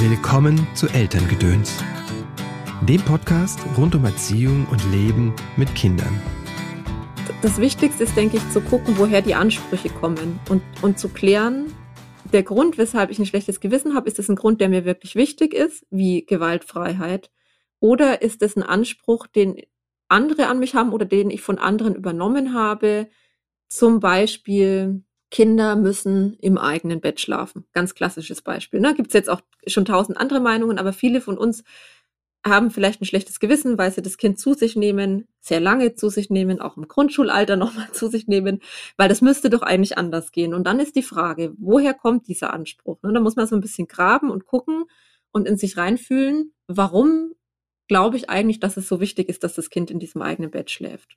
Willkommen zu Elterngedöns, dem Podcast rund um Erziehung und Leben mit Kindern. Das Wichtigste ist, denke ich, zu gucken, woher die Ansprüche kommen und, und zu klären, der Grund, weshalb ich ein schlechtes Gewissen habe, ist es ein Grund, der mir wirklich wichtig ist, wie Gewaltfreiheit? Oder ist es ein Anspruch, den andere an mich haben oder den ich von anderen übernommen habe? Zum Beispiel, Kinder müssen im eigenen Bett schlafen. Ganz klassisches Beispiel. Ne? Gibt es jetzt auch schon tausend andere Meinungen, aber viele von uns haben vielleicht ein schlechtes Gewissen, weil sie das Kind zu sich nehmen, sehr lange zu sich nehmen, auch im Grundschulalter nochmal zu sich nehmen, weil das müsste doch eigentlich anders gehen. Und dann ist die Frage, woher kommt dieser Anspruch? Ne? Da muss man so ein bisschen graben und gucken und in sich reinfühlen, warum glaube ich eigentlich, dass es so wichtig ist, dass das Kind in diesem eigenen Bett schläft.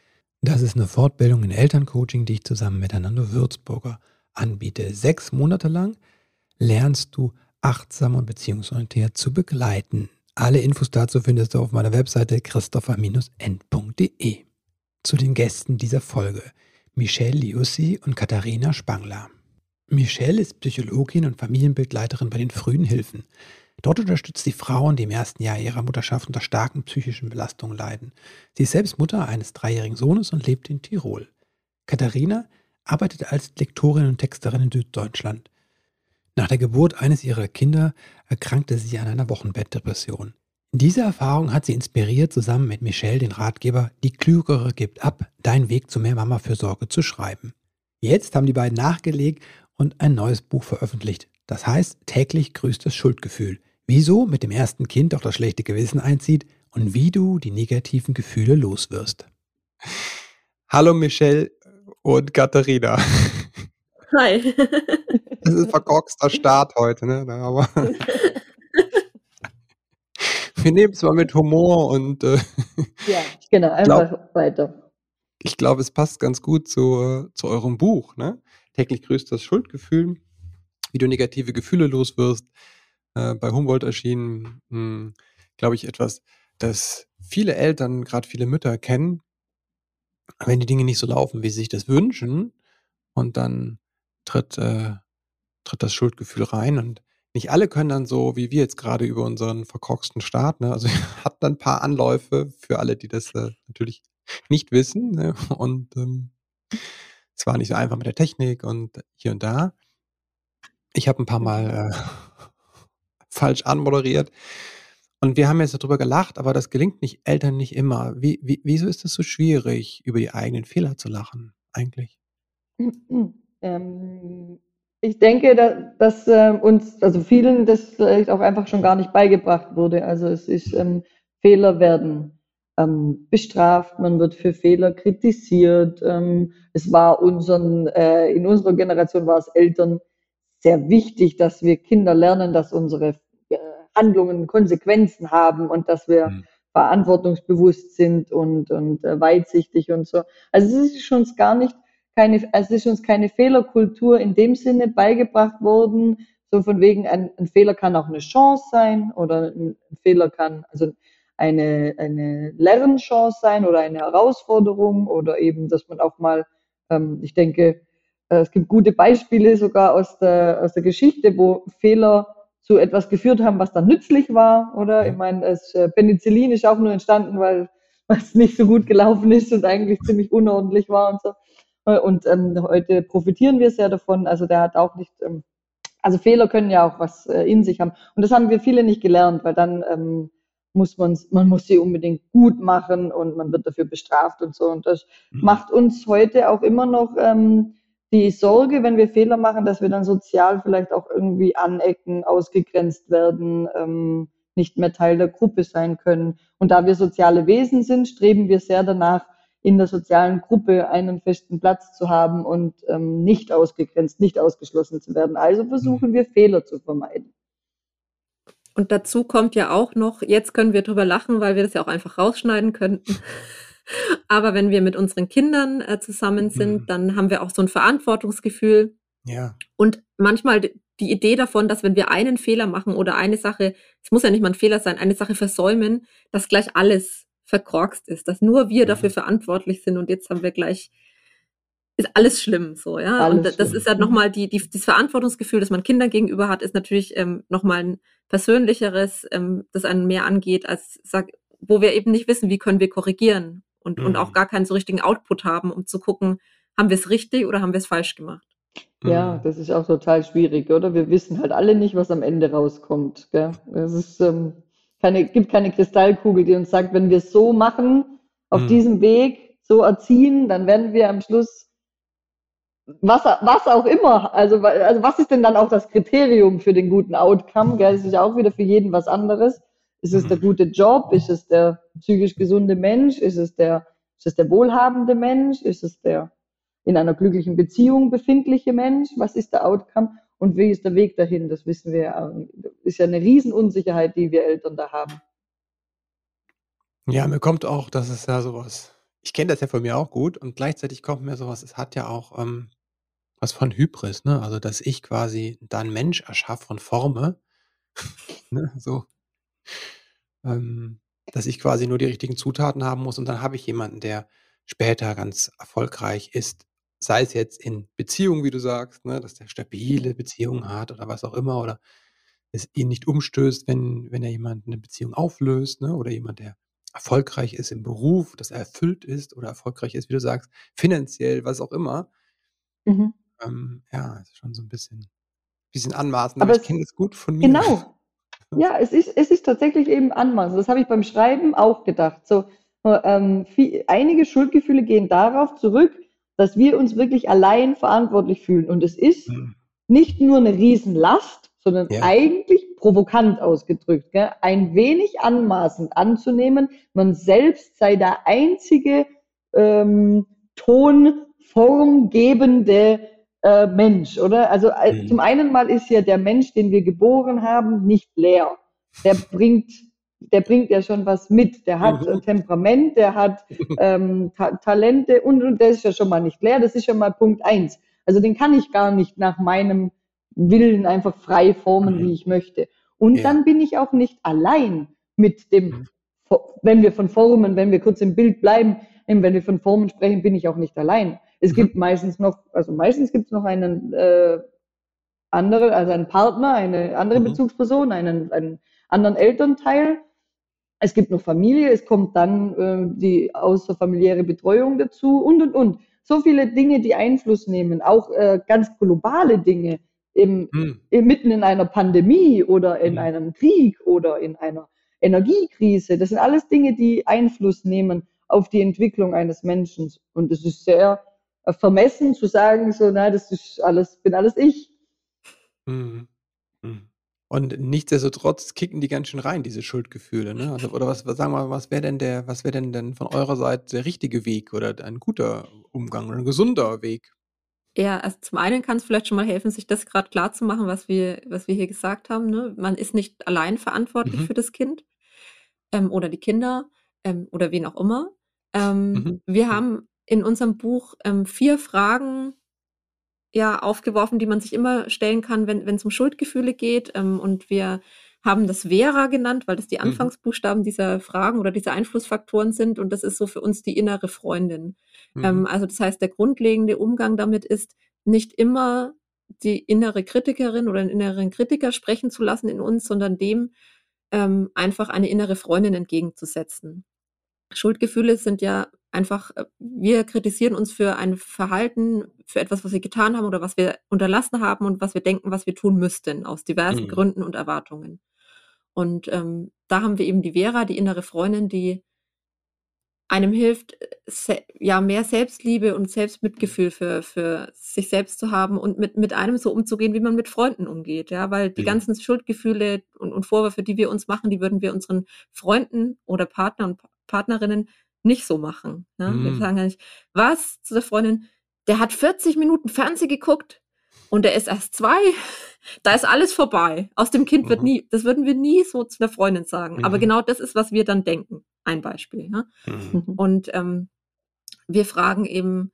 Das ist eine Fortbildung in Elterncoaching, die ich zusammen mit Anando Würzburger anbiete. Sechs Monate lang lernst du achtsam und beziehungsorientiert zu begleiten. Alle Infos dazu findest du auf meiner Webseite christopher-end.de. Zu den Gästen dieser Folge Michelle Liussi und Katharina Spangler. Michelle ist Psychologin und Familienbegleiterin bei den frühen Hilfen. Dort unterstützt sie Frauen, die im ersten Jahr ihrer Mutterschaft unter starken psychischen Belastungen leiden. Sie ist selbst Mutter eines dreijährigen Sohnes und lebt in Tirol. Katharina arbeitet als Lektorin und Texterin in Süddeutschland. Nach der Geburt eines ihrer Kinder erkrankte sie an einer Wochenbettdepression. Diese Erfahrung hat sie inspiriert, zusammen mit Michelle den Ratgeber Die Klügere gibt ab, dein Weg zu mehr Mama-Fürsorge zu schreiben. Jetzt haben die beiden nachgelegt und ein neues Buch veröffentlicht. Das heißt, täglich grüßt das Schuldgefühl wieso mit dem ersten Kind auch das schlechte Gewissen einzieht und wie du die negativen Gefühle loswirst. Hallo Michelle und Katharina. Hi. Das ist ein verkorkster Start heute, ne? Aber wir nehmen es mal mit Humor und äh, ja, genau, einfach glaub, weiter. Ich glaube, es passt ganz gut zu, zu eurem Buch, ne? Täglich grüßt das Schuldgefühl, wie du negative Gefühle loswirst äh, bei Humboldt erschienen, hm, glaube ich, etwas, das viele Eltern, gerade viele Mütter kennen, wenn die Dinge nicht so laufen, wie sie sich das wünschen, und dann tritt, äh, tritt das Schuldgefühl rein und nicht alle können dann so, wie wir jetzt gerade über unseren verkorksten Start, ne? also hat dann ein paar Anläufe für alle, die das äh, natürlich nicht wissen ne? und ähm, es war nicht so einfach mit der Technik und hier und da. Ich habe ein paar Mal äh, falsch anmoderiert. Und wir haben jetzt darüber gelacht, aber das gelingt nicht Eltern nicht immer. Wie, wie, wieso ist es so schwierig, über die eigenen Fehler zu lachen, eigentlich? Ähm, ich denke, dass, dass äh, uns, also vielen, das vielleicht auch einfach schon gar nicht beigebracht wurde. Also es ist, ähm, Fehler werden ähm, bestraft, man wird für Fehler kritisiert. Ähm, es war unseren, äh, in unserer Generation war es Eltern sehr wichtig, dass wir Kinder lernen, dass unsere äh, Handlungen Konsequenzen haben und dass wir mhm. verantwortungsbewusst sind und, und äh, weitsichtig und so. Also es ist uns gar nicht keine, es ist uns keine Fehlerkultur in dem Sinne beigebracht worden, so von wegen, ein, ein Fehler kann auch eine Chance sein oder ein Fehler kann, also eine, eine Lernchance sein oder eine Herausforderung oder eben, dass man auch mal, ähm, ich denke, es gibt gute Beispiele sogar aus der, aus der Geschichte, wo Fehler zu etwas geführt haben, was dann nützlich war, oder? Ich meine, das äh, Penicillin ist auch nur entstanden, weil es nicht so gut gelaufen ist und eigentlich ziemlich unordentlich war und so. Äh, und ähm, heute profitieren wir sehr davon. Also der hat auch nicht, ähm, also Fehler können ja auch was äh, in sich haben. Und das haben wir viele nicht gelernt, weil dann ähm, muss man, man muss sie unbedingt gut machen und man wird dafür bestraft und so. Und das mhm. macht uns heute auch immer noch ähm, die Sorge, wenn wir Fehler machen, dass wir dann sozial vielleicht auch irgendwie anecken, ausgegrenzt werden, ähm, nicht mehr Teil der Gruppe sein können. Und da wir soziale Wesen sind, streben wir sehr danach, in der sozialen Gruppe einen festen Platz zu haben und ähm, nicht ausgegrenzt, nicht ausgeschlossen zu werden. Also versuchen wir Fehler zu vermeiden. Und dazu kommt ja auch noch, jetzt können wir drüber lachen, weil wir das ja auch einfach rausschneiden könnten. Aber wenn wir mit unseren Kindern äh, zusammen sind, mhm. dann haben wir auch so ein Verantwortungsgefühl. Ja. Und manchmal die Idee davon, dass wenn wir einen Fehler machen oder eine Sache, es muss ja nicht mal ein Fehler sein, eine Sache versäumen, dass gleich alles verkorkst ist, dass nur wir dafür mhm. verantwortlich sind und jetzt haben wir gleich ist alles schlimm so, ja. Alles und das schlimm. ist halt nochmal die, die, das Verantwortungsgefühl, das man Kindern gegenüber hat, ist natürlich ähm, nochmal ein persönlicheres, ähm, das einen mehr angeht, als sag, wo wir eben nicht wissen, wie können wir korrigieren und, mhm. und auch mhm. gar keinen so richtigen Output haben, um zu gucken, haben wir es richtig oder haben wir es falsch gemacht. Ja, mhm. das ist auch total schwierig, oder? Wir wissen halt alle nicht, was am Ende rauskommt. Gell? Es ist, ähm, keine, gibt keine Kristallkugel, die uns sagt, wenn wir es so machen, auf mhm. diesem Weg so erziehen, dann werden wir am Schluss was, was auch immer. Also, also was ist denn dann auch das Kriterium für den guten Outcome? Gell? Das ist ja auch wieder für jeden was anderes. Ist es der mhm. gute Job? Ist es der psychisch gesunde Mensch? Ist es der, ist es der wohlhabende Mensch? Ist es der in einer glücklichen Beziehung befindliche Mensch? Was ist der Outcome? Und wie ist der Weg dahin? Das wissen wir ja. Ist ja eine Riesenunsicherheit, die wir Eltern da haben. Ja, mir kommt auch, dass es ja sowas, ich kenne das ja von mir auch gut und gleichzeitig kommt mir sowas, es hat ja auch ähm, was von Hybris, ne? Also, dass ich quasi da einen Mensch erschaffe und forme, ne? So, ähm, dass ich quasi nur die richtigen Zutaten haben muss und dann habe ich jemanden, der später ganz erfolgreich ist. Sei es jetzt in Beziehungen, wie du sagst, ne, dass der stabile Beziehungen hat oder was auch immer, oder es ihn nicht umstößt, wenn, wenn er jemand eine Beziehung auflöst, ne, oder jemand, der erfolgreich ist im Beruf, dass er erfüllt ist oder erfolgreich ist, wie du sagst, finanziell, was auch immer. Mhm. Ähm, ja, ist schon so ein bisschen, bisschen anmaßend, aber, aber ich kenne das gut von mir. Genau. Ja, es ist, es ist tatsächlich eben anmaßend. Das habe ich beim Schreiben auch gedacht. So, ähm, viel, einige Schuldgefühle gehen darauf zurück, dass wir uns wirklich allein verantwortlich fühlen. Und es ist mhm. nicht nur eine Riesenlast, sondern ja. eigentlich provokant ausgedrückt, gell? ein wenig anmaßend anzunehmen, man selbst sei der einzige ähm, tonformgebende äh, Mensch, oder? Also äh, mhm. zum einen mal ist ja der Mensch, den wir geboren haben, nicht leer. Der bringt der bringt ja schon was mit. Der hat mhm. Temperament, der hat ähm, Ta Talente und, und der ist ja schon mal nicht leer. Das ist schon mal Punkt eins. Also den kann ich gar nicht nach meinem Willen einfach frei formen, mhm. wie ich möchte. Und ja. dann bin ich auch nicht allein mit dem, mhm. wenn wir von Formen, wenn wir kurz im Bild bleiben, wenn wir von Formen sprechen, bin ich auch nicht allein. Es mhm. gibt meistens noch, also meistens gibt es noch einen äh, andere, also einen Partner, eine andere mhm. Bezugsperson, einen, einen anderen Elternteil, es gibt noch Familie, es kommt dann äh, die außerfamiliäre Betreuung dazu und, und, und. So viele Dinge, die Einfluss nehmen, auch äh, ganz globale Dinge, im, hm. im, mitten in einer Pandemie oder in hm. einem Krieg oder in einer Energiekrise. Das sind alles Dinge, die Einfluss nehmen auf die Entwicklung eines Menschen. Und es ist sehr vermessen zu sagen, so, na, das ist alles, bin alles ich. Hm. Hm. Und nichtsdestotrotz kicken die ganz schön rein, diese Schuldgefühle, ne? Also, oder was, was sagen wir, was wäre denn der, was wäre denn denn von eurer Seite der richtige Weg oder ein guter Umgang oder ein gesunder Weg? Ja, also zum einen kann es vielleicht schon mal helfen, sich das gerade klar zu machen, was wir, was wir hier gesagt haben. Ne? Man ist nicht allein verantwortlich mhm. für das Kind ähm, oder die Kinder ähm, oder wen auch immer. Ähm, mhm. Wir mhm. haben in unserem Buch ähm, vier Fragen ja aufgeworfen, die man sich immer stellen kann, wenn es um Schuldgefühle geht. Ähm, und wir haben das Vera genannt, weil das die mhm. Anfangsbuchstaben dieser Fragen oder dieser Einflussfaktoren sind. Und das ist so für uns die innere Freundin. Mhm. Ähm, also das heißt, der grundlegende Umgang damit ist, nicht immer die innere Kritikerin oder den inneren Kritiker sprechen zu lassen in uns, sondern dem ähm, einfach eine innere Freundin entgegenzusetzen. Schuldgefühle sind ja einfach, äh, wir kritisieren uns für ein Verhalten, für etwas, was wir getan haben oder was wir unterlassen haben und was wir denken, was wir tun müssten, aus diversen mhm. Gründen und Erwartungen. Und ähm, da haben wir eben die Vera, die innere Freundin, die einem hilft, ja, mehr Selbstliebe und Selbstmitgefühl für, für sich selbst zu haben und mit, mit einem so umzugehen, wie man mit Freunden umgeht, ja, weil die ja. ganzen Schuldgefühle und, und Vorwürfe, die wir uns machen, die würden wir unseren Freunden oder Partner und Partnerinnen nicht so machen. Ja? Mm. Wir sagen ja nicht, was zu der Freundin, der hat 40 Minuten Fernsehen geguckt, und der ist erst zwei, da ist alles vorbei. Aus dem Kind wird Mhm. nie, das würden wir nie so zu einer Freundin sagen. Aber Mhm. genau das ist, was wir dann denken. Ein Beispiel. Ja? Mhm. Mhm. Und ähm, wir fragen eben,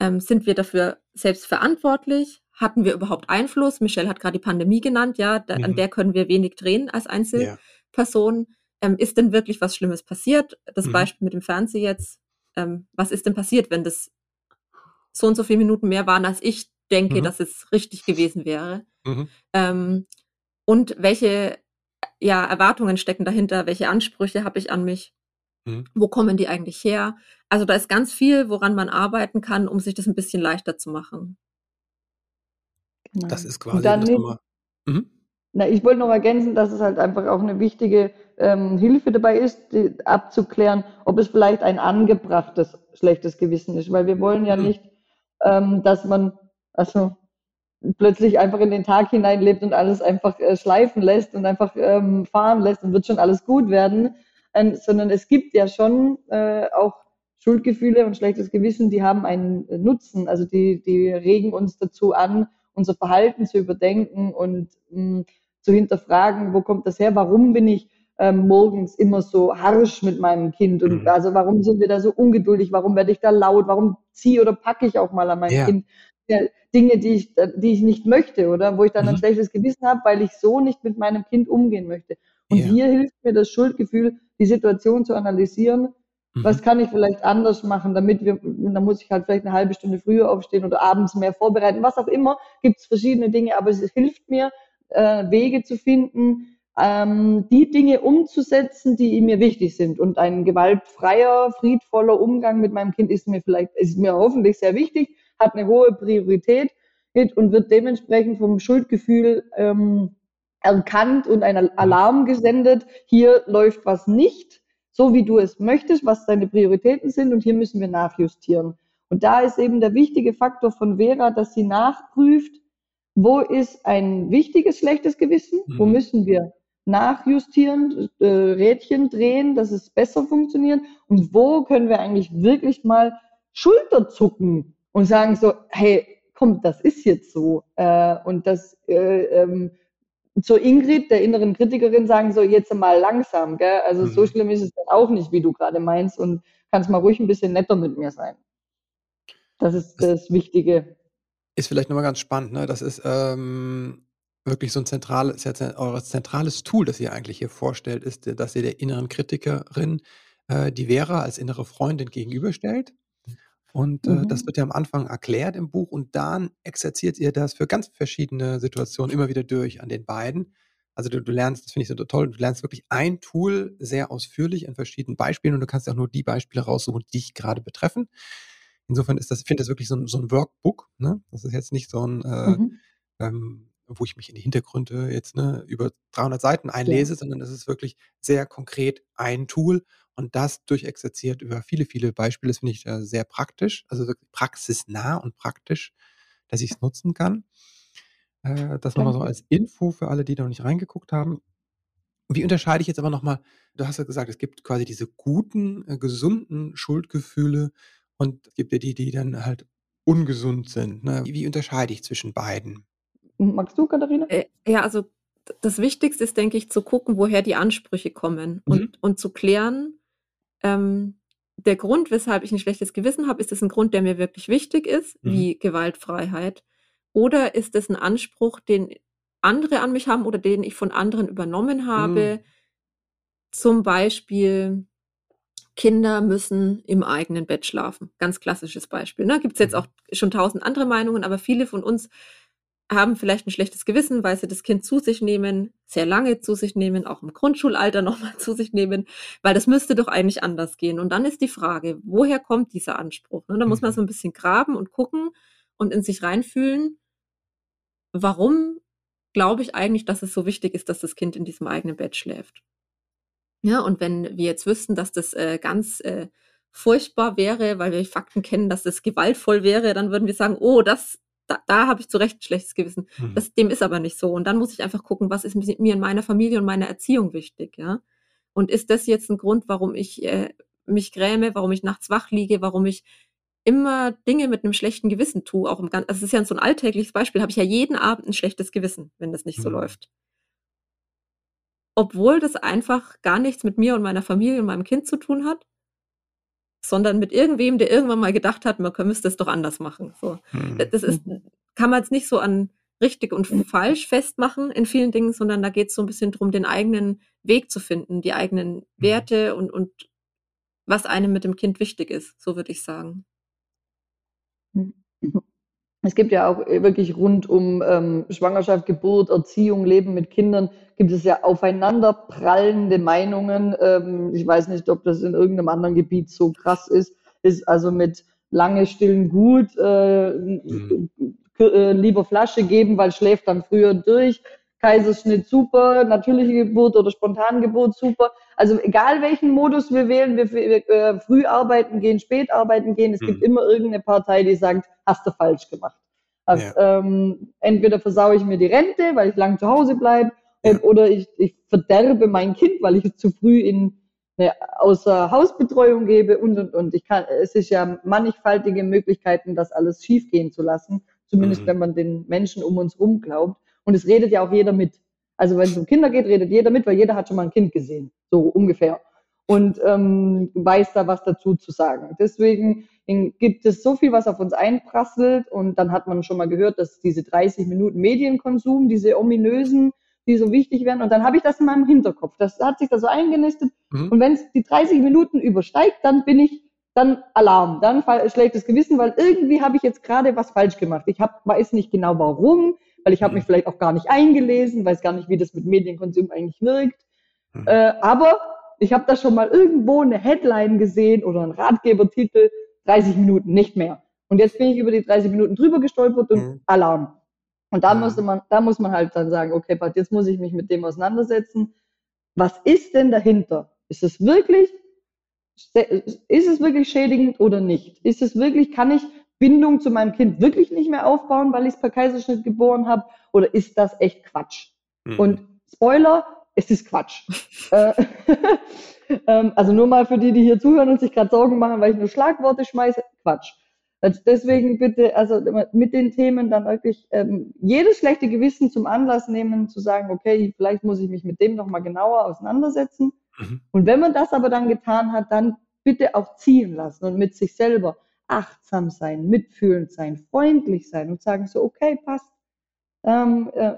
ähm, sind wir dafür selbst verantwortlich? Hatten wir überhaupt Einfluss? Michelle hat gerade die Pandemie genannt, ja, da, an Mhm. der können wir wenig drehen als Ja. Ähm, ist denn wirklich was Schlimmes passiert? Das Mhm. Beispiel mit dem Fernsehen jetzt. Ähm, was ist denn passiert, wenn das so und so viele Minuten mehr waren, als ich denke, Mhm. dass es richtig gewesen wäre? Mhm. Ähm, und welche ja, Erwartungen stecken dahinter? Welche Ansprüche habe ich an mich? Mhm. Wo kommen die eigentlich her? Also da ist ganz viel, woran man arbeiten kann, um sich das ein bisschen leichter zu machen. Genau. Das ist Und quasi dann das. Mhm. Na, ich wollte noch ergänzen, dass es halt einfach auch eine wichtige ähm, Hilfe dabei ist, die, abzuklären, ob es vielleicht ein angebrachtes schlechtes Gewissen ist, weil wir wollen ja Mhm. nicht, ähm, dass man also plötzlich einfach in den Tag hineinlebt und alles einfach äh, schleifen lässt und einfach ähm, fahren lässt und wird schon alles gut werden, ähm, sondern es gibt ja schon äh, auch Schuldgefühle und schlechtes Gewissen, die haben einen Nutzen, also die, die regen uns dazu an, unser Verhalten zu überdenken und mh, zu hinterfragen, wo kommt das her, warum bin ich ähm, morgens immer so harsch mit meinem Kind und Mhm. also warum sind wir da so ungeduldig, warum werde ich da laut, warum ziehe oder packe ich auch mal an mein Ja. Kind ja, Dinge, die ich, äh, die ich nicht möchte oder wo ich dann ein Mhm. schlechtes Gewissen habe, weil ich so nicht mit meinem Kind umgehen möchte. Und Ja. hier hilft mir das Schuldgefühl, die Situation zu analysieren, was Mhm. kann ich vielleicht anders machen, damit wir, da muss ich halt vielleicht eine halbe Stunde früher aufstehen oder abends mehr vorbereiten, was auch immer, gibt es verschiedene Dinge, aber es hilft mir, äh, Wege zu finden, ähm, die Dinge umzusetzen, die mir wichtig sind. Und ein gewaltfreier, friedvoller Umgang mit meinem Kind ist mir vielleicht, ist mir hoffentlich sehr wichtig, hat eine hohe Priorität und wird dementsprechend vom Schuldgefühl ähm, erkannt und ein Alarm gesendet. Hier läuft was nicht, so wie du es möchtest, was deine Prioritäten sind und hier müssen wir nachjustieren. Und da ist eben der wichtige Faktor von Vera, dass sie nachprüft, wo ist ein wichtiges schlechtes Gewissen, wo Mhm. müssen wir nachjustieren, äh, Rädchen drehen, dass es besser funktioniert und wo können wir eigentlich wirklich mal Schulterzucken und sagen so, hey, komm, das ist jetzt so. Äh, und das äh, ähm, zur Ingrid, der inneren Kritikerin, sagen so, jetzt mal langsam, gell? Also so Mhm. schlimm ist es dann auch nicht, wie du gerade meinst und kannst mal ruhig ein bisschen netter mit mir sein. Das ist Das- das Wichtige. Ist vielleicht nochmal ganz spannend, ne? Das ist ähm, wirklich so ein zentrales, ja, zen- eure zentrales Tool, das ihr eigentlich hier vorstellt, ist, äh, dass ihr der inneren Kritikerin äh, die Vera als innere Freundin gegenüberstellt. Und äh, das Mhm. wird ja am Anfang erklärt im Buch und dann exerziert ihr das für ganz verschiedene Situationen immer wieder durch an den beiden. Also du, du lernst, das finde ich so toll, du lernst wirklich ein Tool sehr ausführlich an verschiedenen Beispielen und du kannst auch nur die Beispiele raussuchen, die dich gerade betreffen. Insofern ist das, ich finde das wirklich so ein, so ein Workbook. Ne? Das ist jetzt nicht so ein, äh, Mhm. ähm, wo ich mich in die Hintergründe jetzt ne, über 300 Seiten einlese, sondern es ist wirklich sehr konkret ein Tool und das durchexerziert über viele, viele Beispiele. Das finde ich äh, sehr praktisch, also wirklich praxisnah und praktisch, dass ich es nutzen kann. Äh, das nochmal so als Info für alle, die da noch nicht reingeguckt haben. Wie unterscheide ich jetzt aber nochmal, du hast ja gesagt, es gibt quasi diese guten, äh, gesunden Schuldgefühle und es gibt ja die, die dann halt ungesund sind. Ne? Wie, wie unterscheide ich zwischen beiden? Magst du, Katharina? Äh, ja, also das Wichtigste ist, denke ich, zu gucken, woher die Ansprüche kommen Mhm. und, und zu klären, ähm, der Grund, weshalb ich ein schlechtes Gewissen habe, ist es ein Grund, der mir wirklich wichtig ist, Mhm. wie Gewaltfreiheit? Oder ist es ein Anspruch, den andere an mich haben oder den ich von anderen übernommen habe? Mhm. Zum Beispiel, Kinder müssen im eigenen Bett schlafen. Ganz klassisches Beispiel. Ne? Gibt es jetzt Mhm. auch schon tausend andere Meinungen, aber viele von uns haben vielleicht ein schlechtes Gewissen, weil sie das Kind zu sich nehmen, sehr lange zu sich nehmen, auch im Grundschulalter nochmal zu sich nehmen, weil das müsste doch eigentlich anders gehen. Und dann ist die Frage, woher kommt dieser Anspruch? Ne? Da muss man Mhm. so ein bisschen graben und gucken und in sich reinfühlen, warum glaube ich eigentlich, dass es so wichtig ist, dass das Kind in diesem eigenen Bett schläft. Ja, und wenn wir jetzt wüssten, dass das äh, ganz äh, furchtbar wäre, weil wir Fakten kennen, dass das gewaltvoll wäre, dann würden wir sagen, oh, das, da, da habe ich zu Recht ein schlechtes Gewissen. Mhm. Das, dem ist aber nicht so. Und dann muss ich einfach gucken, was ist mir in meiner Familie und meiner Erziehung wichtig, ja? Und ist das jetzt ein Grund, warum ich äh, mich gräme, warum ich nachts wach liege, warum ich immer Dinge mit einem schlechten Gewissen tue, auch im ganzen, also es ist ja so ein alltägliches Beispiel, habe ich ja jeden Abend ein schlechtes Gewissen, wenn das nicht so mhm. läuft. Obwohl das einfach gar nichts mit mir und meiner Familie und meinem Kind zu tun hat, sondern mit irgendwem, der irgendwann mal gedacht hat, man müsste es doch anders machen. So. Mhm. Das ist, kann man jetzt nicht so an richtig und falsch festmachen in vielen Dingen, sondern da geht es so ein bisschen darum, den eigenen Weg zu finden, die eigenen mhm. Werte und, und was einem mit dem Kind wichtig ist, so würde ich sagen. Es gibt ja auch wirklich rund um ähm, Schwangerschaft, Geburt, Erziehung, Leben mit Kindern, gibt es ja aufeinanderprallende Meinungen. Ähm, ich weiß nicht, ob das in irgendeinem anderen Gebiet so krass ist. Ist also mit lange stillen gut, äh, mhm. äh, lieber Flasche geben, weil schläft dann früher durch. Kaiserschnitt super, natürliche Geburt oder Spontangeburt super. Also egal welchen Modus wir wählen, wir, wir äh, früh arbeiten gehen, spät arbeiten gehen, es mhm. gibt immer irgendeine Partei, die sagt, hast du falsch gemacht. Also, ja. ähm, entweder versaue ich mir die Rente, weil ich lang zu Hause bleibe, ja. oder ich, ich verderbe mein Kind, weil ich es zu früh in eine außer Hausbetreuung gebe und und und. Ich kann, es ist ja mannigfaltige Möglichkeiten, das alles schiefgehen zu lassen, zumindest mhm. wenn man den Menschen um uns rum glaubt. Und es redet ja auch jeder mit. Also wenn es um Kinder geht, redet jeder mit, weil jeder hat schon mal ein Kind gesehen, so ungefähr. Und ähm, weiß da was dazu zu sagen. Deswegen gibt es so viel, was auf uns einprasselt. Und dann hat man schon mal gehört, dass diese 30 Minuten Medienkonsum, diese ominösen, die so wichtig werden. Und dann habe ich das in meinem Hinterkopf. Das hat sich da so eingenistet. Mhm. Und wenn es die 30 Minuten übersteigt, dann bin ich dann Alarm, dann schlägt das Gewissen, weil irgendwie habe ich jetzt gerade was falsch gemacht. Ich hab, weiß nicht genau warum, weil ich habe mich mhm. vielleicht auch gar nicht eingelesen, weiß gar nicht, wie das mit Medienkonsum eigentlich wirkt. Mhm. Äh, aber ich habe da schon mal irgendwo eine Headline gesehen oder einen Ratgebertitel, 30 Minuten, nicht mehr. Und jetzt bin ich über die 30 Minuten drüber gestolpert und mhm. Alarm. Und da, mhm. musste man, da muss man halt dann sagen, okay, Pat, jetzt muss ich mich mit dem auseinandersetzen. Was ist denn dahinter? Ist es wirklich, ist es wirklich schädigend oder nicht? Ist es wirklich, kann ich Bindung zu meinem Kind wirklich nicht mehr aufbauen, weil ich es per Kaiserschnitt geboren habe? Oder ist das echt Quatsch? Mhm. Und Spoiler, es ist Quatsch. Äh, ähm, also nur mal für die, die hier zuhören und sich gerade Sorgen machen, weil ich nur Schlagworte schmeiße, Quatsch. Also deswegen bitte, also mit den Themen dann wirklich ähm, jedes schlechte Gewissen zum Anlass nehmen, zu sagen, okay, vielleicht muss ich mich mit dem nochmal genauer auseinandersetzen. Mhm. Und wenn man das aber dann getan hat, dann bitte auch ziehen lassen und mit sich selber achtsam sein, mitfühlend sein, freundlich sein und sagen so, okay, passt. Ähm, äh,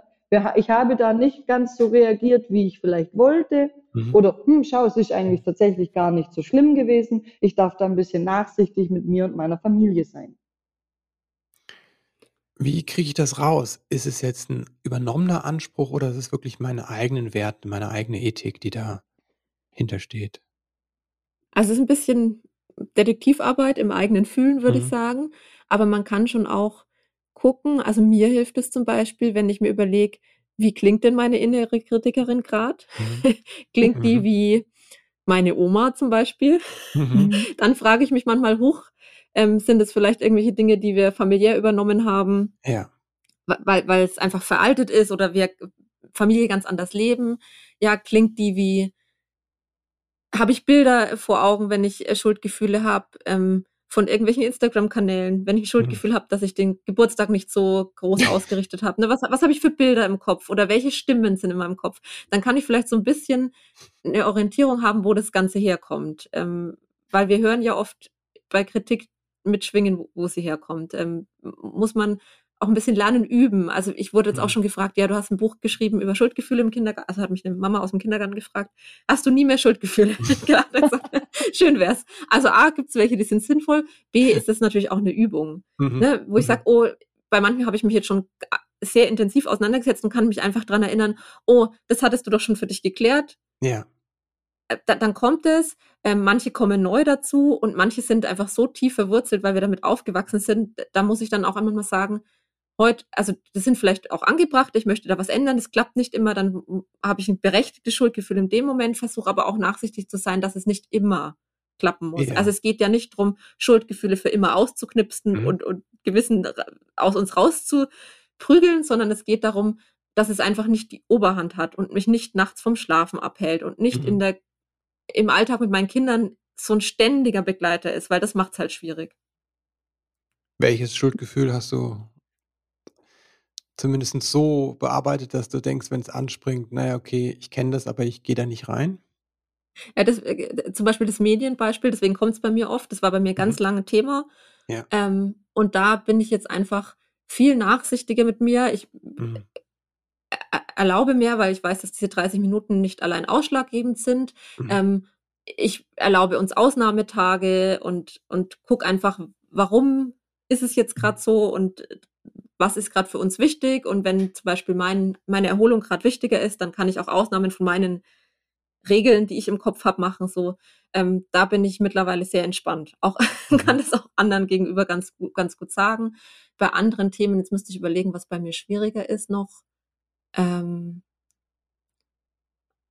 ich habe da nicht ganz so reagiert, wie ich vielleicht wollte. Mhm. Oder, hm, schau, es ist eigentlich tatsächlich gar nicht so schlimm gewesen. Ich darf da ein bisschen nachsichtig mit mir und meiner Familie sein. Wie kriege ich das raus? Ist es jetzt ein übernommener Anspruch oder ist es wirklich meine eigenen Werte, meine eigene Ethik, die da hintersteht? Also es ist ein bisschen Detektivarbeit im eigenen Fühlen, würde mhm. ich sagen. Aber man kann schon auch gucken. Also mir hilft es zum Beispiel, wenn ich mir überlege, wie klingt denn meine innere Kritikerin gerade? Mhm. klingt die mhm. wie meine Oma zum Beispiel? Mhm. Dann frage ich mich manchmal, hoch, ähm, sind es vielleicht irgendwelche Dinge, die wir familiär übernommen haben? Ja. Weil, weil es einfach veraltet ist oder wir Familie ganz anders leben. Ja, klingt die wie, habe ich Bilder vor Augen, wenn ich äh, Schuldgefühle habe? Ähm, von irgendwelchen Instagram-Kanälen, wenn ich ein Schuldgefühl mhm. habe, dass ich den Geburtstag nicht so groß ausgerichtet habe. Ne? Was, was habe ich für Bilder im Kopf oder welche Stimmen sind in meinem Kopf? Dann kann ich vielleicht so ein bisschen eine Orientierung haben, wo das Ganze herkommt. Ähm, weil wir hören ja oft bei Kritik mitschwingen, wo, wo sie herkommt. Ähm, muss man auch ein bisschen lernen, üben. Also ich wurde jetzt auch mhm. schon gefragt, ja, du hast ein Buch geschrieben über Schuldgefühle im Kindergarten. Also hat mich eine Mama aus dem Kindergarten gefragt, hast du nie mehr Schuldgefühle? Schön wär's. Also A, gibt's welche, die sind sinnvoll. B, ist das natürlich auch eine Übung. Mhm. Ne, wo ich mhm. sage, oh, bei manchen habe ich mich jetzt schon sehr intensiv auseinandergesetzt und kann mich einfach dran erinnern, oh, das hattest du doch schon für dich geklärt. Ja. Äh, da, dann kommt es, äh, manche kommen neu dazu und manche sind einfach so tief verwurzelt, weil wir damit aufgewachsen sind. Da muss ich dann auch einmal mal sagen, heute, also das sind vielleicht auch angebracht, ich möchte da was ändern, das klappt nicht immer, dann habe ich ein berechtigtes Schuldgefühl in dem Moment, versuche aber auch nachsichtig zu sein, dass es nicht immer klappen muss. Ja. Also es geht ja nicht darum, Schuldgefühle für immer auszuknipsen mhm. und, und Gewissen aus uns rauszuprügeln, sondern es geht darum, dass es einfach nicht die Oberhand hat und mich nicht nachts vom Schlafen abhält und nicht mhm. in der, im Alltag mit meinen Kindern so ein ständiger Begleiter ist, weil das macht es halt schwierig. Welches Schuldgefühl hast du zumindest so bearbeitet, dass du denkst, wenn es anspringt, naja, okay, ich kenne das, aber ich gehe da nicht rein? Ja, das, äh, zum Beispiel das Medienbeispiel, deswegen kommt es bei mir oft. Das war bei mir ganz Mhm. lange Thema. Ja. Ähm, und da bin ich jetzt einfach viel nachsichtiger mit mir. Ich Mhm. er- erlaube mehr, weil ich weiß, dass diese 30 Minuten nicht allein ausschlaggebend sind. Mhm. Ähm, ich erlaube uns Ausnahmetage und, und guck einfach, warum ist es jetzt gerade so und äh, was ist gerade für uns wichtig. Und wenn zum Beispiel mein, meine Erholung gerade wichtiger ist, dann kann ich auch Ausnahmen von meinen Regeln, die ich im Kopf habe, machen. So, ähm, da bin ich mittlerweile sehr entspannt. Auch Mhm. kann das auch anderen gegenüber ganz gut, ganz gut sagen. Bei anderen Themen, jetzt müsste ich überlegen, was bei mir schwieriger ist noch. Ähm,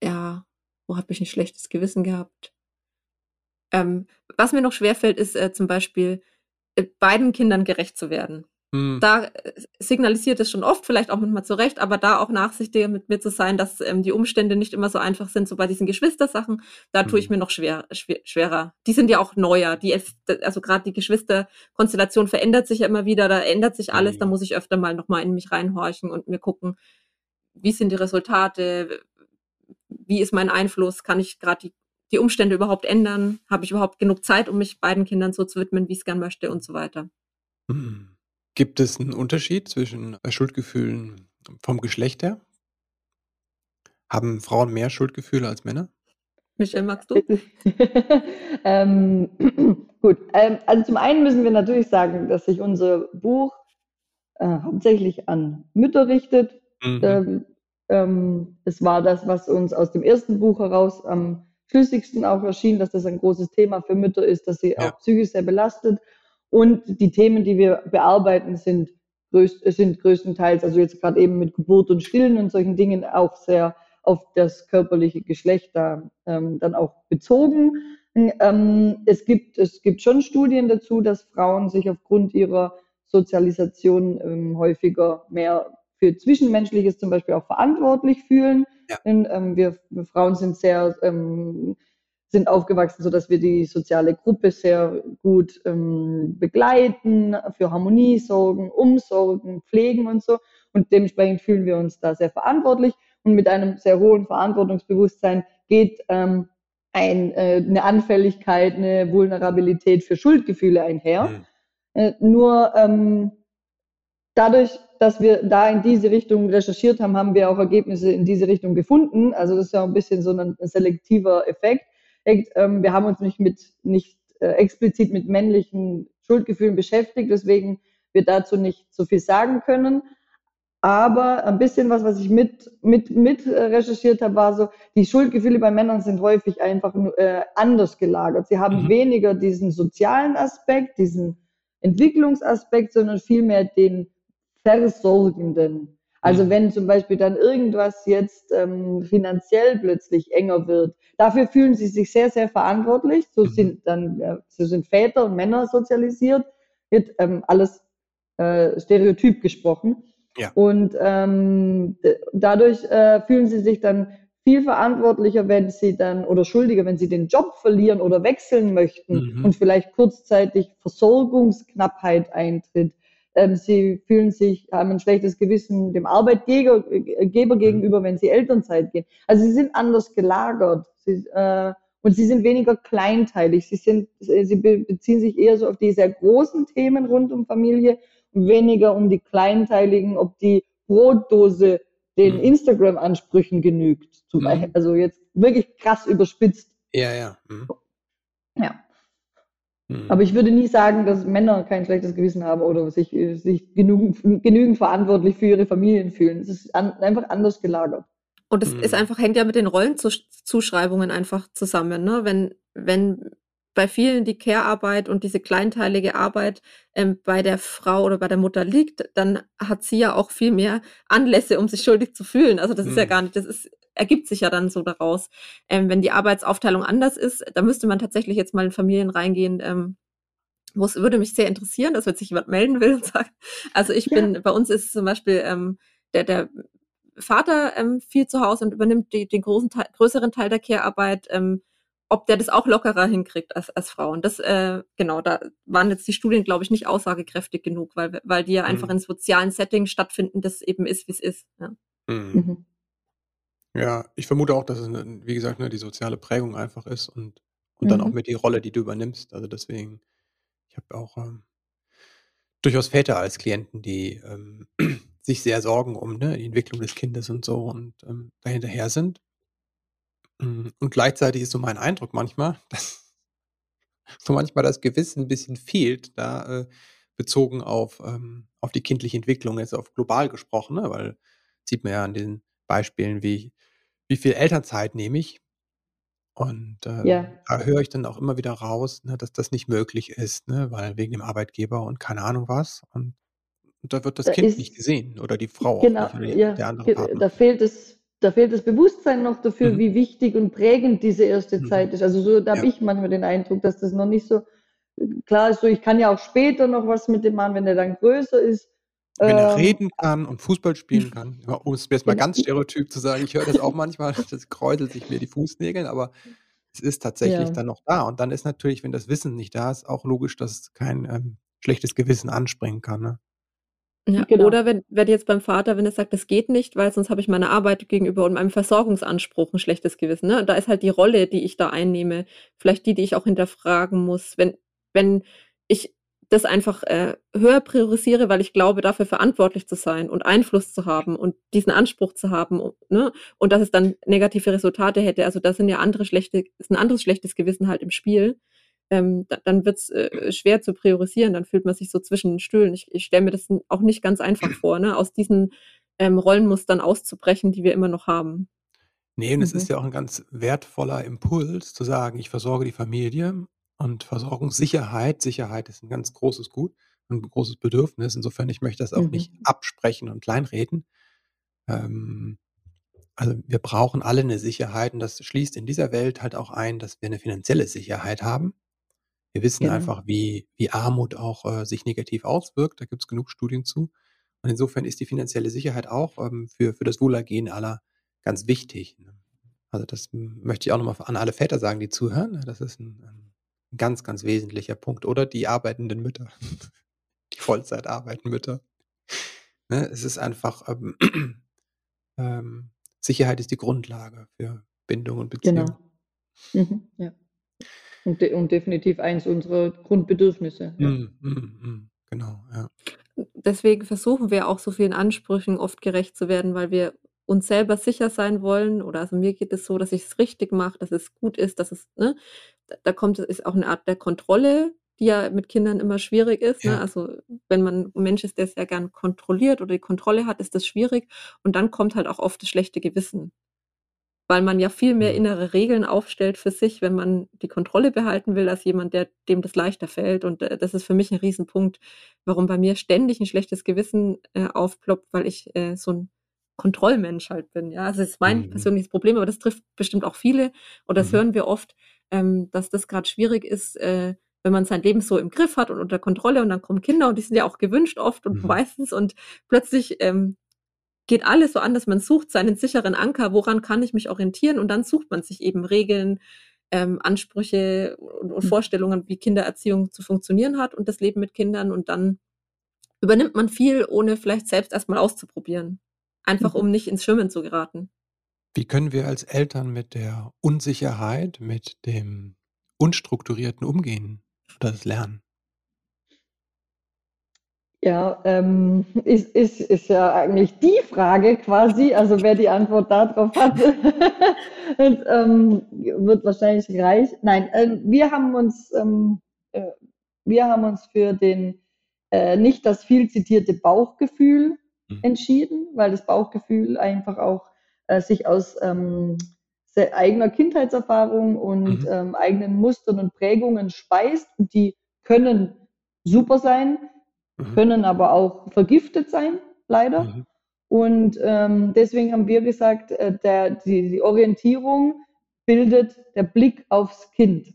ja, wo habe ich ein schlechtes Gewissen gehabt? Ähm, was mir noch schwerfällt, ist äh, zum Beispiel äh, beiden Kindern gerecht zu werden. Mhm. Da äh, signalisiert es schon oft, vielleicht auch manchmal zu Recht, aber da auch nachsichtiger mit mir zu sein, dass ähm, die Umstände nicht immer so einfach sind, so bei diesen Geschwistersachen, da tue ich Mhm. mir noch schwer, schwer, schwerer. Die sind ja auch neuer. Die, also gerade die Geschwisterkonstellation verändert sich ja immer wieder, da ändert sich alles, da Mhm. muss ich öfter mal nochmal in mich reinhorchen und mir gucken, wie sind die Resultate, wie ist mein Einfluss, kann ich gerade die, die Umstände überhaupt ändern, habe ich überhaupt genug Zeit, um mich beiden Kindern so zu widmen, wie ich es gern möchte und so weiter. Mhm. Gibt es einen Unterschied zwischen äh, Schuldgefühlen vom Geschlecht her? Haben Frauen mehr Schuldgefühle als Männer? Michelle, magst du? ähm, gut, ähm, also zum einen müssen wir natürlich sagen, dass sich unser Buch äh, hauptsächlich an Mütter richtet. Mhm. Ähm, ähm, es war das, was uns aus dem ersten Buch heraus am schlüssigsten auch erschien, dass das ein großes Thema für Mütter ist, dass sie Ja. auch psychisch sehr belastet. Und die Themen, die wir bearbeiten, sind, größt, sind größtenteils, also jetzt gerade eben mit Geburt und Stillen und solchen Dingen, auch sehr auf das körperliche Geschlecht da ähm, dann auch bezogen. Ähm, es, gibt, es gibt schon Studien dazu, dass Frauen sich aufgrund ihrer Sozialisation ähm, häufiger mehr für Zwischenmenschliches zum Beispiel auch verantwortlich fühlen. Ja. Denn, ähm, wir, wir Frauen sind sehr ähm, sind aufgewachsen, so dass wir die soziale Gruppe sehr gut ähm, begleiten, für Harmonie sorgen, umsorgen, pflegen und so. Und dementsprechend fühlen wir uns da sehr verantwortlich. Und mit einem sehr hohen Verantwortungsbewusstsein geht ähm, ein, äh, eine Anfälligkeit, eine Vulnerabilität für Schuldgefühle einher. Mhm. Äh, nur ähm, dadurch, dass wir da in diese Richtung recherchiert haben, haben wir auch Ergebnisse in diese Richtung gefunden. Also das ist ja ein bisschen so ein selektiver Effekt. Ähm, wir haben uns nicht mit nicht äh, explizit mit männlichen Schuldgefühlen beschäftigt, deswegen wir dazu nicht so viel sagen können. Aber ein bisschen was, was ich mit, mit, mit äh, recherchiert habe, war so, die Schuldgefühle bei Männern sind häufig einfach äh, anders gelagert. Sie haben Mhm. weniger diesen sozialen Aspekt, diesen Entwicklungsaspekt, sondern vielmehr den Versorgenden. Also Mhm. wenn zum Beispiel dann irgendwas jetzt ähm, finanziell plötzlich enger wird, dafür fühlen sie sich sehr, sehr verantwortlich. So Mhm. sind dann, äh, so sind Väter und Männer sozialisiert, wird ähm, alles äh, stereotyp gesprochen. Ja. Und ähm, dadurch äh, fühlen sie sich dann viel verantwortlicher, wenn sie dann oder schuldiger, wenn sie den Job verlieren oder wechseln möchten Mhm. und vielleicht kurzzeitig Versorgungsknappheit eintritt. Ähm, sie fühlen sich, haben ein schlechtes Gewissen dem Arbeitgeber Geber Mhm. gegenüber, wenn sie Elternzeit gehen. Also sie sind anders gelagert. Sie, äh, und sie sind weniger kleinteilig. Sie sind, sie be- beziehen sich eher so auf die sehr großen Themen rund um Familie und weniger um die kleinteiligen, ob die Brotdose den Mhm. Instagram-Ansprüchen genügt. Zum Mhm. Beispiel. Also jetzt wirklich krass überspitzt. Ja, ja. Mhm. Ja. Mhm. Aber ich würde nie sagen, dass Männer kein schlechtes Gewissen haben oder sich, sich genügend, genügend verantwortlich für ihre Familien fühlen. Es ist an, einfach anders gelagert. Und es Mhm. ist einfach, hängt ja mit den Rollenzuschreibungen einfach zusammen, ne? Wenn, wenn bei vielen die Care-Arbeit und diese kleinteilige Arbeit ähm, bei der Frau oder bei der Mutter liegt, dann hat sie ja auch viel mehr Anlässe, um sich schuldig zu fühlen. Also das ist ja Mhm. gar nicht, das ist, ergibt sich ja dann so daraus. Ähm, wenn die Arbeitsaufteilung anders ist, da müsste man tatsächlich jetzt mal in Familien reingehen, ähm, wo es würde mich sehr interessieren, dass wenn sich jemand melden will und sagt, also ich Ja. bin, bei uns ist zum Beispiel ähm, der, der Vater ähm, viel zu Hause und übernimmt die, den großen Teil, größeren Teil der Care-Arbeit. Ähm, ob der das auch lockerer hinkriegt als, als Frau. Und das, äh, genau, da waren jetzt die Studien, glaube ich, nicht aussagekräftig genug, weil, weil die ja mhm. einfach in sozialen Settings stattfinden, das eben ist, wie es ist. Ja. Mhm. mhm. Ja, ich vermute auch, dass es, wie gesagt, ne, die soziale Prägung einfach ist und, und dann auch mhm. mit die Rolle, die du übernimmst. Also deswegen, ich habe auch ähm, durchaus Väter als Klienten, die ähm, sich sehr sorgen um ne, die Entwicklung des Kindes und so und ähm, dahinterher sind. Mm, und gleichzeitig ist so mein Eindruck manchmal, dass so manchmal das Gewissen ein bisschen fehlt, da äh, bezogen auf, ähm, auf die kindliche Entwicklung, jetzt auf global gesprochen, ne? weil sieht man ja an den Beispielen, wie, wie viel Elternzeit nehme ich. Und äh, ja. da höre ich dann auch immer wieder raus, ne, dass das nicht möglich ist, ne, weil wegen dem Arbeitgeber und keine Ahnung was. Und, und da wird das da Kind ist, nicht gesehen oder die Frau genau, auch nicht, ja, der andere Partner. Da fehlt es da fehlt das Bewusstsein noch dafür, mhm. wie wichtig und prägend diese erste mhm. Zeit ist. Also so, da ja. habe ich manchmal den Eindruck, dass das noch nicht so klar ist. So, ich kann ja auch später noch was mit dem Mann, wenn er dann größer ist. Wenn er ähm, reden kann und Fußball spielen kann, um es jetzt mal ganz stereotyp zu sagen, ich höre das auch manchmal, das kräuselt sich mir die Fußnägel, aber es ist tatsächlich ja. dann noch da. Und dann ist natürlich, wenn das Wissen nicht da ist, auch logisch, dass kein ähm, schlechtes Gewissen anspringen kann. Ne? Ja, genau. Oder wenn, wenn jetzt beim Vater, wenn er sagt, das geht nicht, weil sonst habe ich meiner Arbeit gegenüber und meinem Versorgungsanspruch ein schlechtes Gewissen. Ne? Da ist halt die Rolle, die ich da einnehme, vielleicht die, die ich auch hinterfragen muss. Wenn, wenn ich das einfach äh, höher priorisiere, weil ich glaube, dafür verantwortlich zu sein und Einfluss zu haben und diesen Anspruch zu haben, ne? und dass es dann negative Resultate hätte. Also da sind ja andere schlechte, ist ein anderes schlechtes Gewissen halt im Spiel ähm, da, dann wird es äh, schwer zu priorisieren, dann fühlt man sich so zwischen den Stühlen. Ich, ich stelle mir das auch nicht ganz einfach vor, ne? aus diesen ähm, Rollenmustern auszubrechen, die wir immer noch haben. Nee, und mhm. es ist ja auch ein ganz wertvoller Impuls zu sagen, ich versorge die Familie und Versorgungssicherheit. Sicherheit ist ein ganz großes Gut, ein großes Bedürfnis. Insofern, ich möchte das auch mhm. nicht absprechen und kleinreden. Ähm, also wir brauchen alle eine Sicherheit und das schließt in dieser Welt halt auch ein, dass wir eine finanzielle Sicherheit haben. Wir wissen Genau. einfach, wie, wie Armut auch äh, sich negativ auswirkt. Da gibt es genug Studien zu. Und insofern ist die finanzielle Sicherheit auch ähm, für, für das Wohlergehen aller ganz wichtig. Ne? Also das möchte ich auch nochmal an alle Väter sagen, die zuhören. Das ist ein, ein ganz, ganz wesentlicher Punkt. Oder die arbeitenden Mütter, die Vollzeit arbeitenden Mütter. Ne? Es ist einfach, ähm, ähm, Sicherheit ist die Grundlage für Bindung und Beziehung. Genau. Mhm, ja. Und, de und definitiv eins unserer Grundbedürfnisse. Ja. Mm, mm, mm, genau, ja. Deswegen versuchen wir auch so vielen Ansprüchen oft gerecht zu werden, weil wir uns selber sicher sein wollen. Oder also mir geht es so, dass ich es richtig mache, dass es gut ist, dass es, ne, da kommt ist auch eine Art der Kontrolle, die ja mit Kindern immer schwierig ist. Ne? Ja. Ne? Also wenn man ein Mensch ist, der sehr gern kontrolliert oder die Kontrolle hat, ist das schwierig. Und dann kommt halt auch oft das schlechte Gewissen weil man ja viel mehr mhm. innere Regeln aufstellt für sich, wenn man die Kontrolle behalten will, als jemand, der dem das leichter fällt. Und äh, das ist für mich ein Riesenpunkt, warum bei mir ständig ein schlechtes Gewissen äh, aufploppt, weil ich äh, so ein Kontrollmensch halt bin. Ja, also das ist mein mhm. persönliches Problem, aber das trifft bestimmt auch viele. Und das mhm. hören wir oft, ähm, dass das gerade schwierig ist, äh, wenn man sein Leben so im Griff hat und unter Kontrolle und dann kommen Kinder und die sind ja auch gewünscht oft und mhm. meistens und plötzlich ähm, geht alles so anders. Man sucht seinen sicheren Anker, woran kann ich mich orientieren und dann sucht man sich eben Regeln, ähm, Ansprüche und, und hm. Vorstellungen, wie Kindererziehung zu funktionieren hat und das Leben mit Kindern und dann übernimmt man viel, ohne vielleicht selbst erstmal auszuprobieren. Einfach mhm. um nicht ins Schwimmen zu geraten. Wie können wir als Eltern mit der Unsicherheit, mit dem Unstrukturierten umgehen oder das lernen? Ja, ähm, ist, ist, ist ja eigentlich die Frage quasi, also wer die Antwort darauf hat, und, ähm, wird wahrscheinlich reich. Nein, äh, wir haben uns, ähm, äh, wir haben uns für den äh, nicht das viel zitierte Bauchgefühl mhm. entschieden, weil das Bauchgefühl einfach auch äh, sich aus ähm, eigener Kindheitserfahrung und mhm. ähm, eigenen Mustern und Prägungen speist und die können super sein mhm. können aber auch vergiftet sein, leider. Mhm. Und ähm, deswegen haben wir gesagt, äh, der, die, die Orientierung bildet der Blick aufs Kind.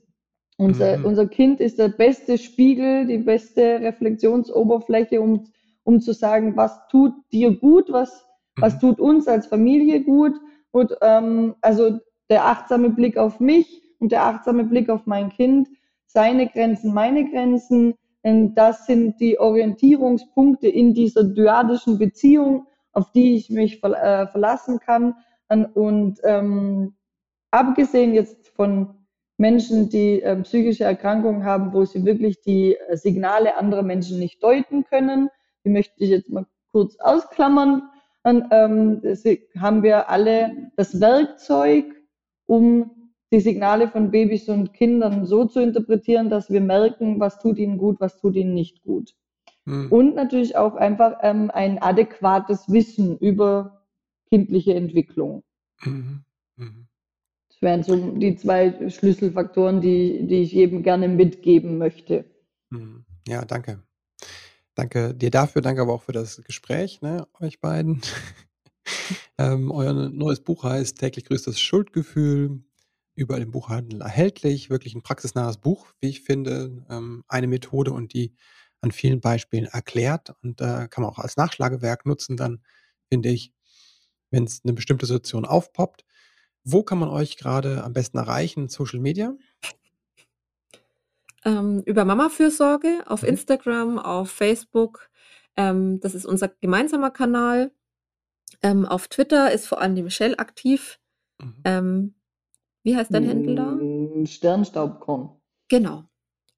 Unser, mhm. unser Kind ist der beste Spiegel, die beste Reflexionsoberfläche, um, um zu sagen, was tut dir gut, was, was mhm. tut uns als Familie gut. Und ähm, also der achtsame Blick auf mich und der achtsame Blick auf mein Kind, seine Grenzen, meine Grenzen, denn das sind die Orientierungspunkte in dieser dyadischen Beziehung, auf die ich mich ver äh, verlassen kann. Und ähm, abgesehen jetzt von Menschen, die äh, psychische Erkrankungen haben, wo sie wirklich die äh, Signale anderer Menschen nicht deuten können, die möchte ich jetzt mal kurz ausklammern, dann ähm, haben wir alle das Werkzeug, um die Signale von Babys und Kindern so zu interpretieren, dass wir merken, was tut ihnen gut, was tut ihnen nicht gut. Mhm. Und natürlich auch einfach ähm, ein adäquates Wissen über kindliche Entwicklung. Mhm. Mhm. Das wären so die zwei Schlüsselfaktoren, die, die ich jedem gerne mitgeben möchte. Mhm. Ja, danke. Danke dir dafür, danke aber auch für das Gespräch, ne, euch beiden. ähm, euer neues Buch heißt Täglich grüßt das Schuldgefühl überall im Buchhandel erhältlich. Wirklich ein praxisnahes Buch, wie ich finde. Ähm, eine Methode und die an vielen Beispielen erklärt. Und da äh, kann man auch als Nachschlagewerk nutzen, dann finde ich, wenn es eine bestimmte Situation aufpoppt. Wo kann man euch gerade am besten erreichen? Social Media? Ähm, über Mama-Fürsorge auf mhm. Instagram, auf Facebook. Ähm, das ist unser gemeinsamer Kanal. Ähm, auf Twitter ist vor allem die Michelle aktiv. Mhm. Ähm, wie heißt dein Händel da? Hm, Sternstaubkorn. Genau.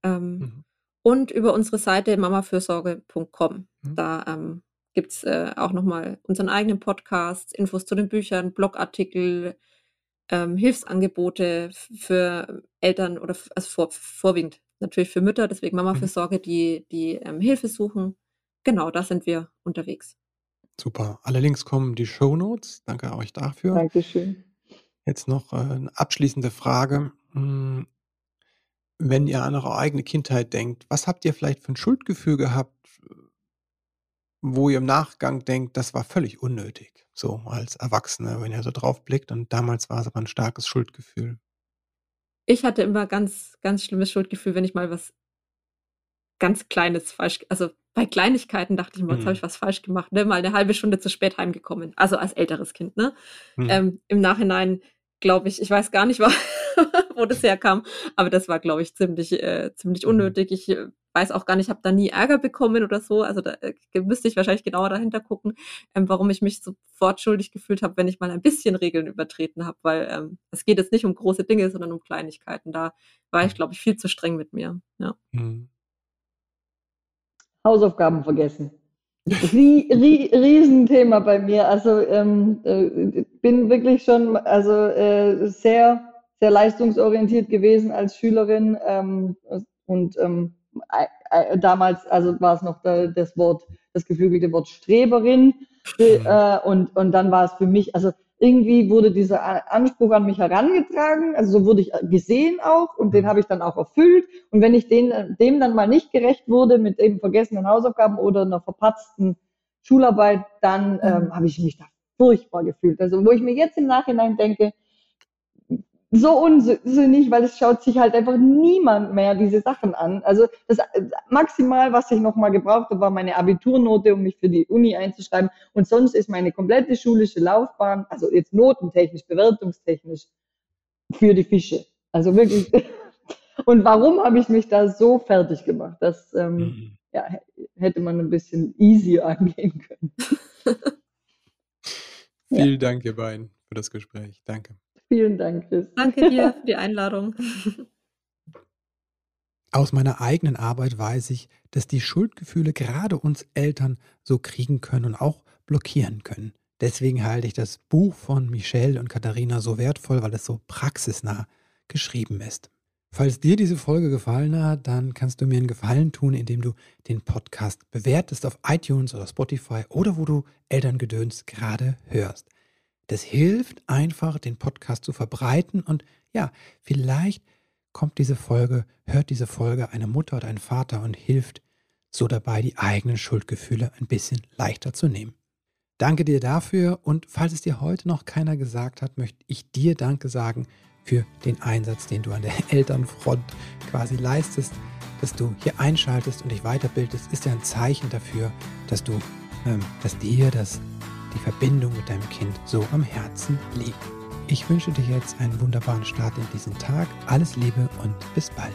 Ähm, mhm. Und über unsere Seite mamafürsorge.com. Mhm. Da ähm, gibt es äh, auch nochmal unseren eigenen Podcast, Infos zu den Büchern, Blogartikel, ähm, Hilfsangebote für Eltern oder also vor, vorwiegend natürlich für Mütter, deswegen Mamafürsorge, mhm. die, die ähm, Hilfe suchen. Genau, da sind wir unterwegs. Super. Alle Links kommen die Show Notes. Danke euch dafür. Dankeschön. Jetzt noch äh, eine abschließende Frage. Hm, wenn ihr an eure eigene Kindheit denkt, was habt ihr vielleicht für ein Schuldgefühl gehabt, wo ihr im Nachgang denkt, das war völlig unnötig, so als Erwachsene, wenn ihr so drauf blickt und damals war es aber ein starkes Schuldgefühl? Ich hatte immer ganz, ganz schlimmes Schuldgefühl, wenn ich mal was ganz Kleines falsch, also bei Kleinigkeiten dachte ich mal, jetzt habe mhm. ich was falsch gemacht, ne? Mal eine halbe Stunde zu spät heimgekommen, also als älteres Kind, ne? Mhm. Ähm, Im Nachhinein glaube ich, ich weiß gar nicht, wo das herkam, aber das war, glaube ich, ziemlich, äh, ziemlich mhm. unnötig. Ich äh, weiß auch gar nicht, ich habe da nie Ärger bekommen oder so. Also da äh, müsste ich wahrscheinlich genauer dahinter gucken, ähm, warum ich mich sofort schuldig gefühlt habe, wenn ich mal ein bisschen Regeln übertreten habe, weil ähm, es geht jetzt nicht um große Dinge, sondern um Kleinigkeiten. Da war ich, glaube ich, viel zu streng mit mir. Ja. Mhm. Hausaufgaben vergessen. Rie, rie, Riesenthema bei mir. Also ähm, äh, bin wirklich schon also äh, sehr sehr leistungsorientiert gewesen als Schülerin ähm, und ähm, äh, damals also war es noch da, das Wort das geflügelte Wort Streberin äh, und und dann war es für mich also irgendwie wurde dieser Anspruch an mich herangetragen, also so wurde ich gesehen auch und den mhm. habe ich dann auch erfüllt. Und wenn ich den, dem dann mal nicht gerecht wurde mit eben vergessenen Hausaufgaben oder einer verpatzten Schularbeit, dann mhm. ähm, habe ich mich da furchtbar gefühlt. Also wo ich mir jetzt im Nachhinein denke, so unsinnig, weil es schaut sich halt einfach niemand mehr diese Sachen an. Also das maximal, was ich noch mal gebraucht habe, war meine Abiturnote, um mich für die Uni einzuschreiben. Und sonst ist meine komplette schulische Laufbahn, also jetzt notentechnisch, bewertungstechnisch, für die Fische. Also wirklich. Und warum habe ich mich da so fertig gemacht? Das ähm, mhm. ja, hätte man ein bisschen easier angehen können. Vielen ja. Dank, ihr beiden, für das Gespräch. Danke. Vielen Dank, Chris. Danke dir für die Einladung. Aus meiner eigenen Arbeit weiß ich, dass die Schuldgefühle gerade uns Eltern so kriegen können und auch blockieren können. Deswegen halte ich das Buch von Michelle und Katharina so wertvoll, weil es so praxisnah geschrieben ist. Falls dir diese Folge gefallen hat, dann kannst du mir einen Gefallen tun, indem du den Podcast bewertest auf iTunes oder Spotify oder wo du Elterngedöns gerade hörst. Das hilft einfach, den Podcast zu verbreiten. Und ja, vielleicht kommt diese Folge, hört diese Folge eine Mutter oder ein Vater und hilft so dabei, die eigenen Schuldgefühle ein bisschen leichter zu nehmen. Danke dir dafür. Und falls es dir heute noch keiner gesagt hat, möchte ich dir Danke sagen für den Einsatz, den du an der Elternfront quasi leistest, dass du hier einschaltest und dich weiterbildest, ist ja ein Zeichen dafür, dass du, ähm, dass dir das die Verbindung mit deinem Kind so am Herzen liegt. Ich wünsche dir jetzt einen wunderbaren Start in diesen Tag. Alles Liebe und bis bald.